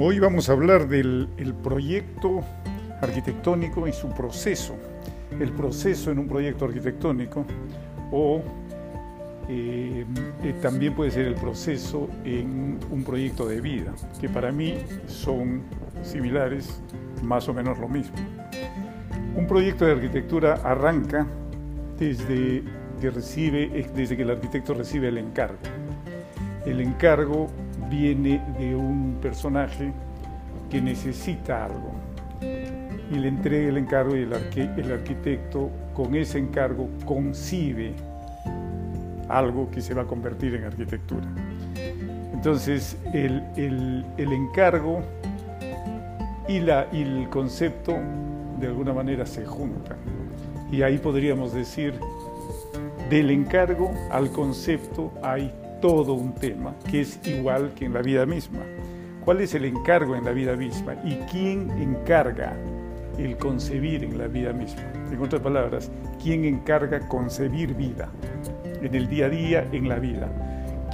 Hoy vamos a hablar del proyecto arquitectónico y su proceso. El proceso en un proyecto arquitectónico o eh, eh, también puede ser el proceso en un proyecto de vida, que para mí son similares, más o menos lo mismo. Un proyecto de arquitectura arranca desde que, recibe, desde que el arquitecto recibe el encargo. El encargo viene de un personaje que necesita algo y le entrega el encargo y el, arquitecto con ese encargo concibe algo que se va a convertir en arquitectura. Entonces el, encargo y, y el concepto de alguna manera se juntan. Y ahí podríamos decir, del encargo al concepto hay todo un tema que es igual que en la vida misma. ¿Cuál es el encargo en la vida misma? ¿Y quién encarga el concebir en la vida misma? En otras palabras, ¿quién encarga concebir vida en el día a día, en la vida?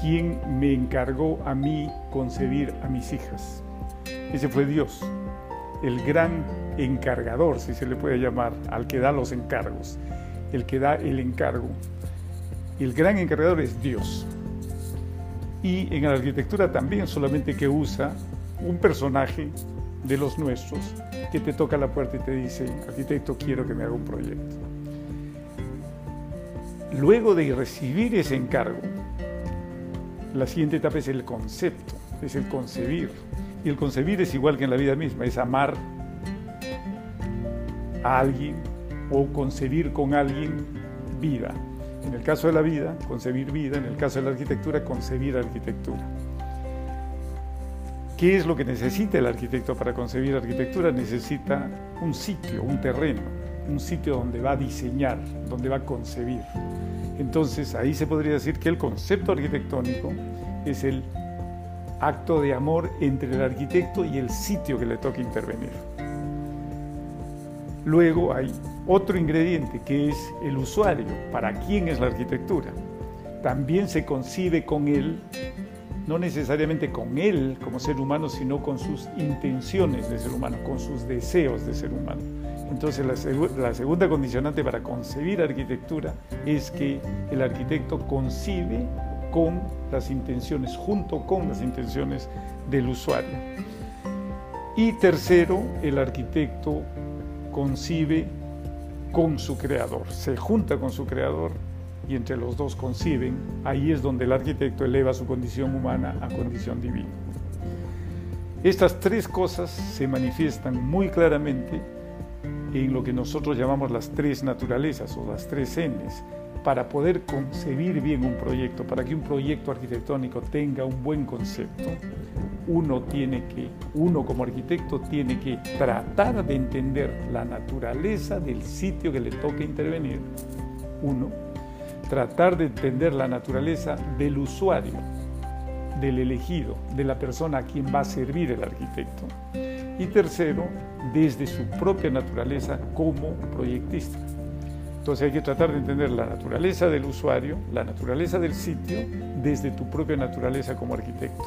¿Quién me encargó a mí concebir a mis hijas? Ese fue Dios, el gran encargador, si se le puede llamar, al que da los encargos, el que da el encargo. El gran encargador es Dios. Y en la arquitectura también, solamente que usa un personaje de los nuestros que te toca la puerta y te dice, arquitecto, quiero que me haga un proyecto. Luego de recibir ese encargo, la siguiente etapa es el concepto, es el concebir. Y el concebir es igual que en la vida misma, es amar a alguien o concebir con alguien vida. En el caso de la vida, concebir vida, en el caso de la arquitectura, concebir arquitectura. ¿Qué es lo que necesita el arquitecto para concebir arquitectura? Necesita un sitio, un terreno, un sitio donde va a diseñar, donde va a concebir. Entonces ahí se podría decir que el concepto arquitectónico es el acto de amor entre el arquitecto y el sitio que le toca intervenir. Luego hay otro ingrediente que es el usuario, para quién es la arquitectura. También se concibe con él, no necesariamente con él como ser humano, sino con sus intenciones de ser humano, con sus deseos de ser humano. Entonces la, segunda condicionante para concebir arquitectura es que el arquitecto concibe con las intenciones, junto con las intenciones del usuario. Y tercero, el arquitecto concibe con su creador, se junta con su creador y entre los dos conciben, ahí es donde el arquitecto eleva su condición humana a condición divina. Estas tres cosas se manifiestan muy claramente en lo que nosotros llamamos las tres naturalezas o las tres Ns, para poder concebir bien un proyecto, para que un proyecto arquitectónico tenga un buen concepto, uno tiene que, uno como arquitecto tiene que tratar de entender la naturaleza del sitio que le toca intervenir, uno, tratar de entender la naturaleza del usuario, del elegido, de la persona a quien va a servir el arquitecto. Y tercero, desde su propia naturaleza como proyectista. Entonces hay que tratar de entender la naturaleza del usuario, la naturaleza del sitio, desde tu propia naturaleza como arquitecto.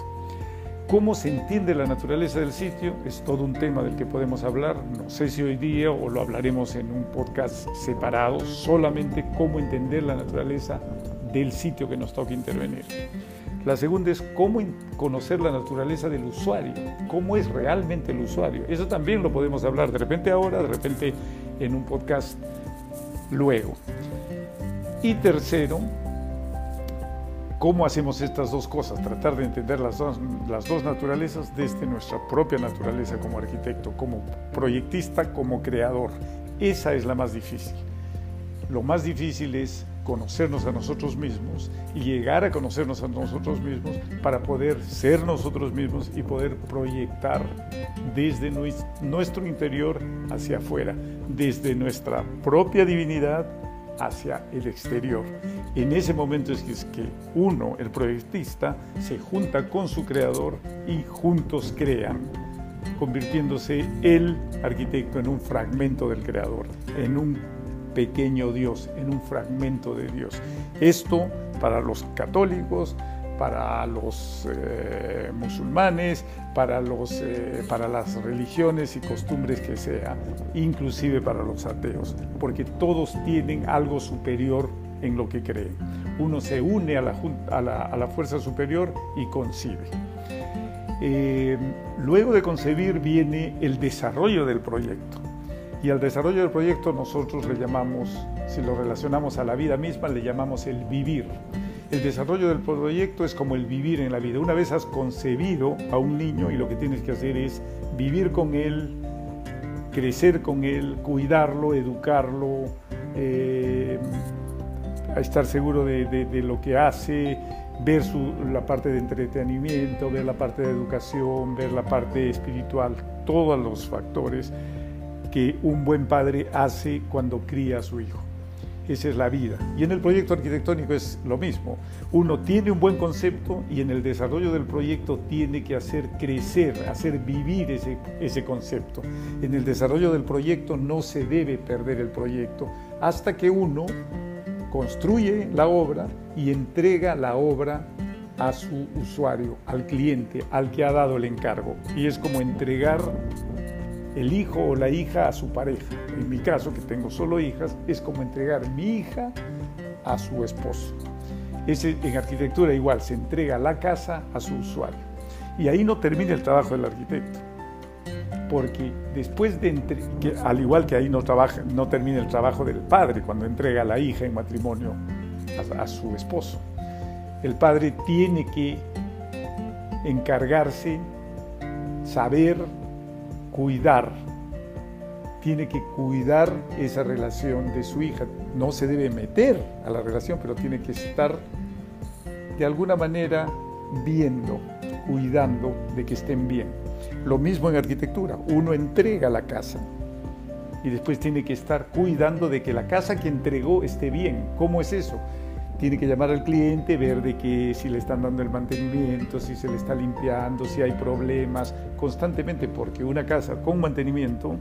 ¿Cómo se entiende la naturaleza del sitio? Es todo un tema del que podemos hablar. No sé si hoy día o lo hablaremos en un podcast separado, solamente cómo entender la naturaleza del sitio que nos toca intervenir. La segunda es cómo conocer la naturaleza del usuario, cómo es realmente el usuario. Eso también lo podemos hablar de repente ahora, de repente en un podcast luego. Y tercero, ¿cómo hacemos estas dos cosas? Tratar de entender las dos, las dos naturalezas desde nuestra propia naturaleza como arquitecto, como proyectista, como creador. Esa es la más difícil. Lo más difícil es conocernos a nosotros mismos y llegar a conocernos a nosotros mismos para poder ser nosotros mismos y poder proyectar desde nuestro interior hacia afuera, desde nuestra propia divinidad hacia el exterior. En ese momento es que uno, el proyectista, se junta con su creador y juntos crean, convirtiéndose el arquitecto en un fragmento del creador, en un pequeño Dios, en un fragmento de Dios. Esto para los católicos, para los eh, musulmanes, para, los, eh, para las religiones y costumbres que sea, inclusive para los ateos, porque todos tienen algo superior en lo que creen. Uno se une a la, fuerza superior y concibe. Eh, luego de concebir viene el desarrollo del proyecto. Y al desarrollo del proyecto nosotros le llamamos, si lo relacionamos a la vida misma, le llamamos el vivir. El desarrollo del proyecto es como el vivir en la vida. Una vez has concebido a un niño y lo que tienes que hacer es vivir con él, crecer con él, cuidarlo, educarlo, eh, estar seguro de, de, lo que hace, ver su, la parte de entretenimiento, ver la parte de educación, ver la parte espiritual, todos los factores que un buen padre hace cuando cría a su hijo. Esa es la vida. Y en el proyecto arquitectónico es lo mismo. Uno tiene un buen concepto y en el desarrollo del proyecto tiene que hacer crecer, hacer vivir ese, ese concepto. En el desarrollo del proyecto no se debe perder el proyecto hasta que uno construye la obra y entrega la obra a su usuario, al cliente, al que ha dado el encargo. Y es como entregar el hijo o la hija a su pareja. En mi caso, que tengo solo hijas, es como entregar mi hija a su esposo. en arquitectura igual, se entrega la casa a su usuario. Y ahí no termina el trabajo del arquitecto. Porque después de, que, al igual que ahí no, trabaja, no termina el trabajo del padre cuando entrega la hija en matrimonio a, a su esposo. El padre tiene que encargarse, saber, cuidar, tiene que cuidar esa relación de su hija. No se debe meter a la relación, pero tiene que estar de alguna manera viendo, cuidando de que estén bien. Lo mismo en arquitectura, uno entrega la casa y después tiene que estar cuidando de que la casa que entregó esté bien. ¿Cómo es eso? Tiene que llamar al cliente, ver de que si le están dando el mantenimiento, si se le está limpiando, si hay problemas, constantemente, porque una casa con mantenimiento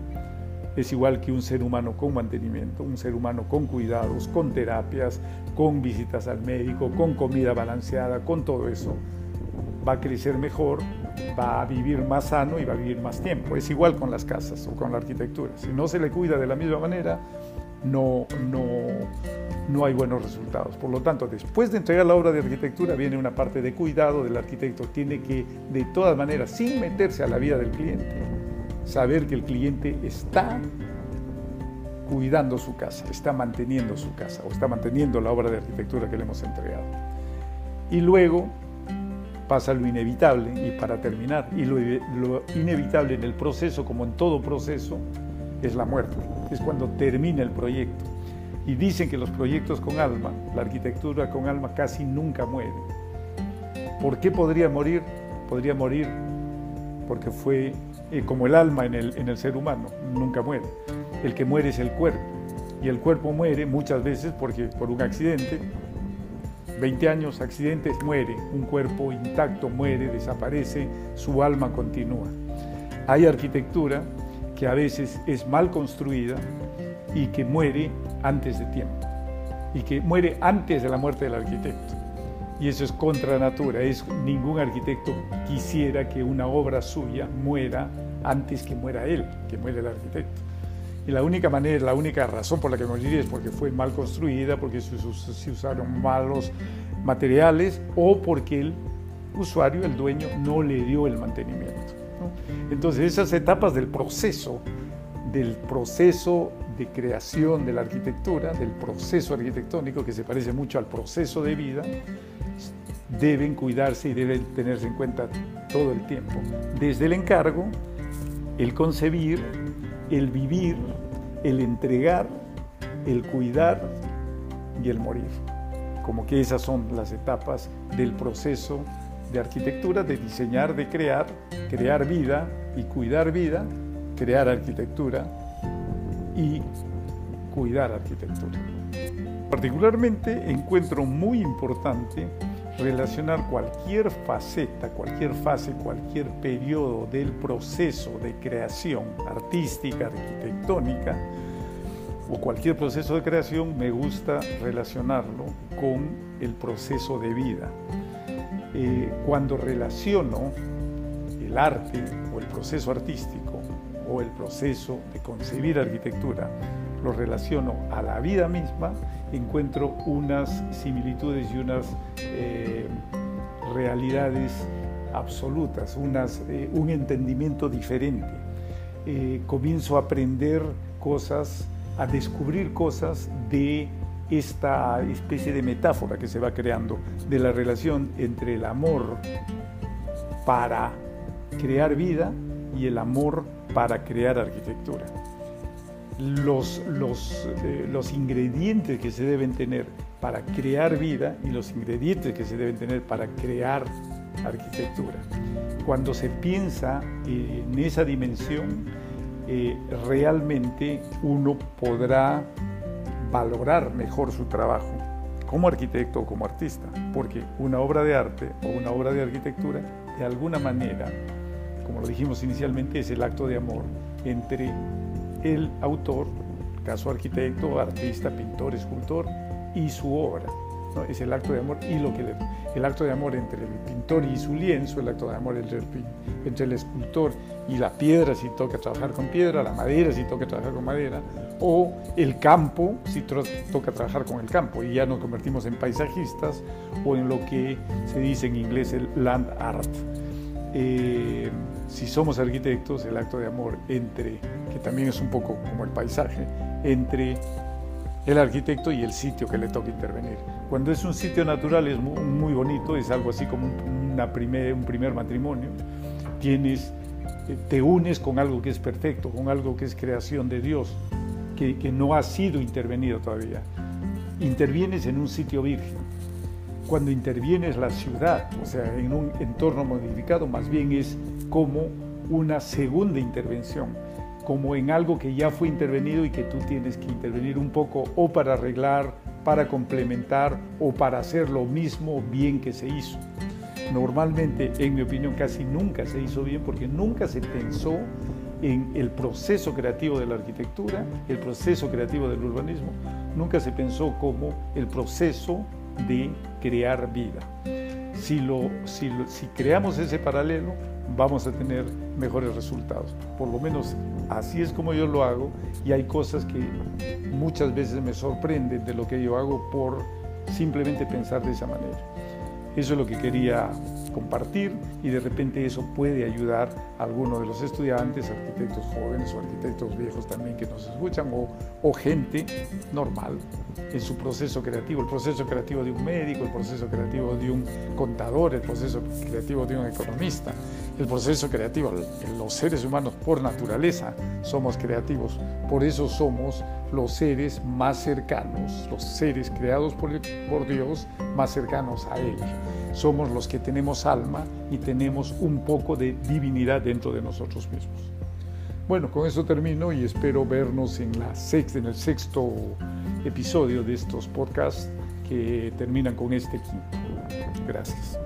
es igual que un ser humano con mantenimiento, un ser humano con cuidados, con terapias, con visitas al médico, con comida balanceada, con todo eso. Va a crecer mejor, va a vivir más sano y va a vivir más tiempo. Es igual con las casas o con la arquitectura. Si no se le cuida de la misma manera, no, no, no hay buenos resultados. Por lo tanto, después de entregar la obra de arquitectura viene una parte de cuidado del arquitecto. Tiene que, de todas maneras, sin meterse a la vida del cliente, saber que el cliente está cuidando su casa, está manteniendo su casa o está manteniendo la obra de arquitectura que le hemos entregado. Y luego pasa lo inevitable, y para terminar, y lo, lo inevitable en el proceso, como en todo proceso, es la muerte, es cuando termina el proyecto. Y dicen que los proyectos con alma, la arquitectura con alma casi nunca muere. ¿Por qué podría morir? Podría morir porque fue eh, como el alma en el, en el ser humano, nunca muere. El que muere es el cuerpo. Y el cuerpo muere muchas veces porque por un accidente, 20 años, accidentes, muere. Un cuerpo intacto muere, desaparece, su alma continúa. Hay arquitectura que a veces es mal construida y que muere antes de tiempo y que muere antes de la muerte del arquitecto. Y eso es contra natura, es ningún arquitecto quisiera que una obra suya muera antes que muera él, que muere el arquitecto. Y la única manera, la única razón por la que moriría es porque fue mal construida, porque se usaron malos materiales o porque el usuario, el dueño, no le dio el mantenimiento. Entonces esas etapas del proceso, del proceso de creación de la arquitectura, del proceso arquitectónico que se parece mucho al proceso de vida, deben cuidarse y deben tenerse en cuenta todo el tiempo. Desde el encargo, el concebir, el vivir, el entregar, el cuidar y el morir. Como que esas son las etapas del proceso de arquitectura, de diseñar, de crear, crear vida y cuidar vida, crear arquitectura y cuidar arquitectura. Particularmente encuentro muy importante relacionar cualquier faceta, cualquier fase, cualquier periodo del proceso de creación artística, arquitectónica, o cualquier proceso de creación, me gusta relacionarlo con el proceso de vida. Eh, cuando relaciono el arte o el proceso artístico o el proceso de concebir arquitectura, lo relaciono a la vida misma, encuentro unas similitudes y unas eh, realidades absolutas, unas, eh, un entendimiento diferente. comienzo a aprender cosas, a descubrir cosas de esta especie de metáfora que se va creando de la relación entre el amor para crear vida y el amor para crear arquitectura. Los, los, eh, los ingredientes que se deben tener para crear vida y los ingredientes que se deben tener para crear arquitectura. Cuando se piensa en esa dimensión, eh, realmente uno podrá valorar mejor su trabajo como arquitecto o como artista, porque una obra de arte o una obra de arquitectura, de alguna manera, como lo dijimos inicialmente, es el acto de amor entre el autor, caso arquitecto, artista, pintor, escultor, y su obra es el acto de amor y lo que el acto de amor entre el pintor y su lienzo, el acto de amor entre el, entre el escultor y la piedra si toca trabajar con piedra, la madera si toca trabajar con madera, o el campo si toca trabajar con el campo y ya nos convertimos en paisajistas o en lo que se dice en inglés el land art. Eh, si somos arquitectos, el acto de amor entre, que también es un poco como el paisaje, entre el arquitecto y el sitio que le toca intervenir. Cuando es un sitio natural es muy, bonito, es algo así como una primer, un primer matrimonio. Tienes, eh, te unes con algo que es perfecto, con algo que es creación de Dios, que, que no ha sido intervenido todavía. Intervienes en un sitio virgen. Cuando intervienes la ciudad, o sea, en un entorno modificado, más bien es como una segunda intervención como en algo que ya fue intervenido y que tú tienes que intervenir un poco o para arreglar, para complementar o para hacer lo mismo bien que se hizo. Normalmente, en mi opinión, casi nunca se hizo bien porque nunca se pensó en el proceso creativo de la arquitectura, el proceso creativo del urbanismo, nunca se pensó como el proceso de crear vida. Si, lo, si, si creamos ese paralelo, vamos a tener mejores resultados. Por lo menos así es como yo lo hago y hay cosas que muchas veces me sorprenden de lo que yo hago por simplemente pensar de esa manera. Eso es lo que quería compartir y de repente eso puede ayudar a alguno de los estudiantes, arquitectos jóvenes o arquitectos viejos también que nos escuchan o gente normal en su proceso creativo, el proceso creativo de un médico, el proceso creativo de un contador, el proceso creativo de un economista, el proceso creativo, los seres humanos por naturaleza somos creativos, por eso somos los seres más cercanos, los seres creados por, por Dios más cercanos a Él. Somos los que tenemos alma y tenemos un poco de divinidad dentro de nosotros mismos. Bueno, con eso termino y espero vernos en, la sexta, en el sexto episodio de estos podcasts que terminan con este quinto. Gracias.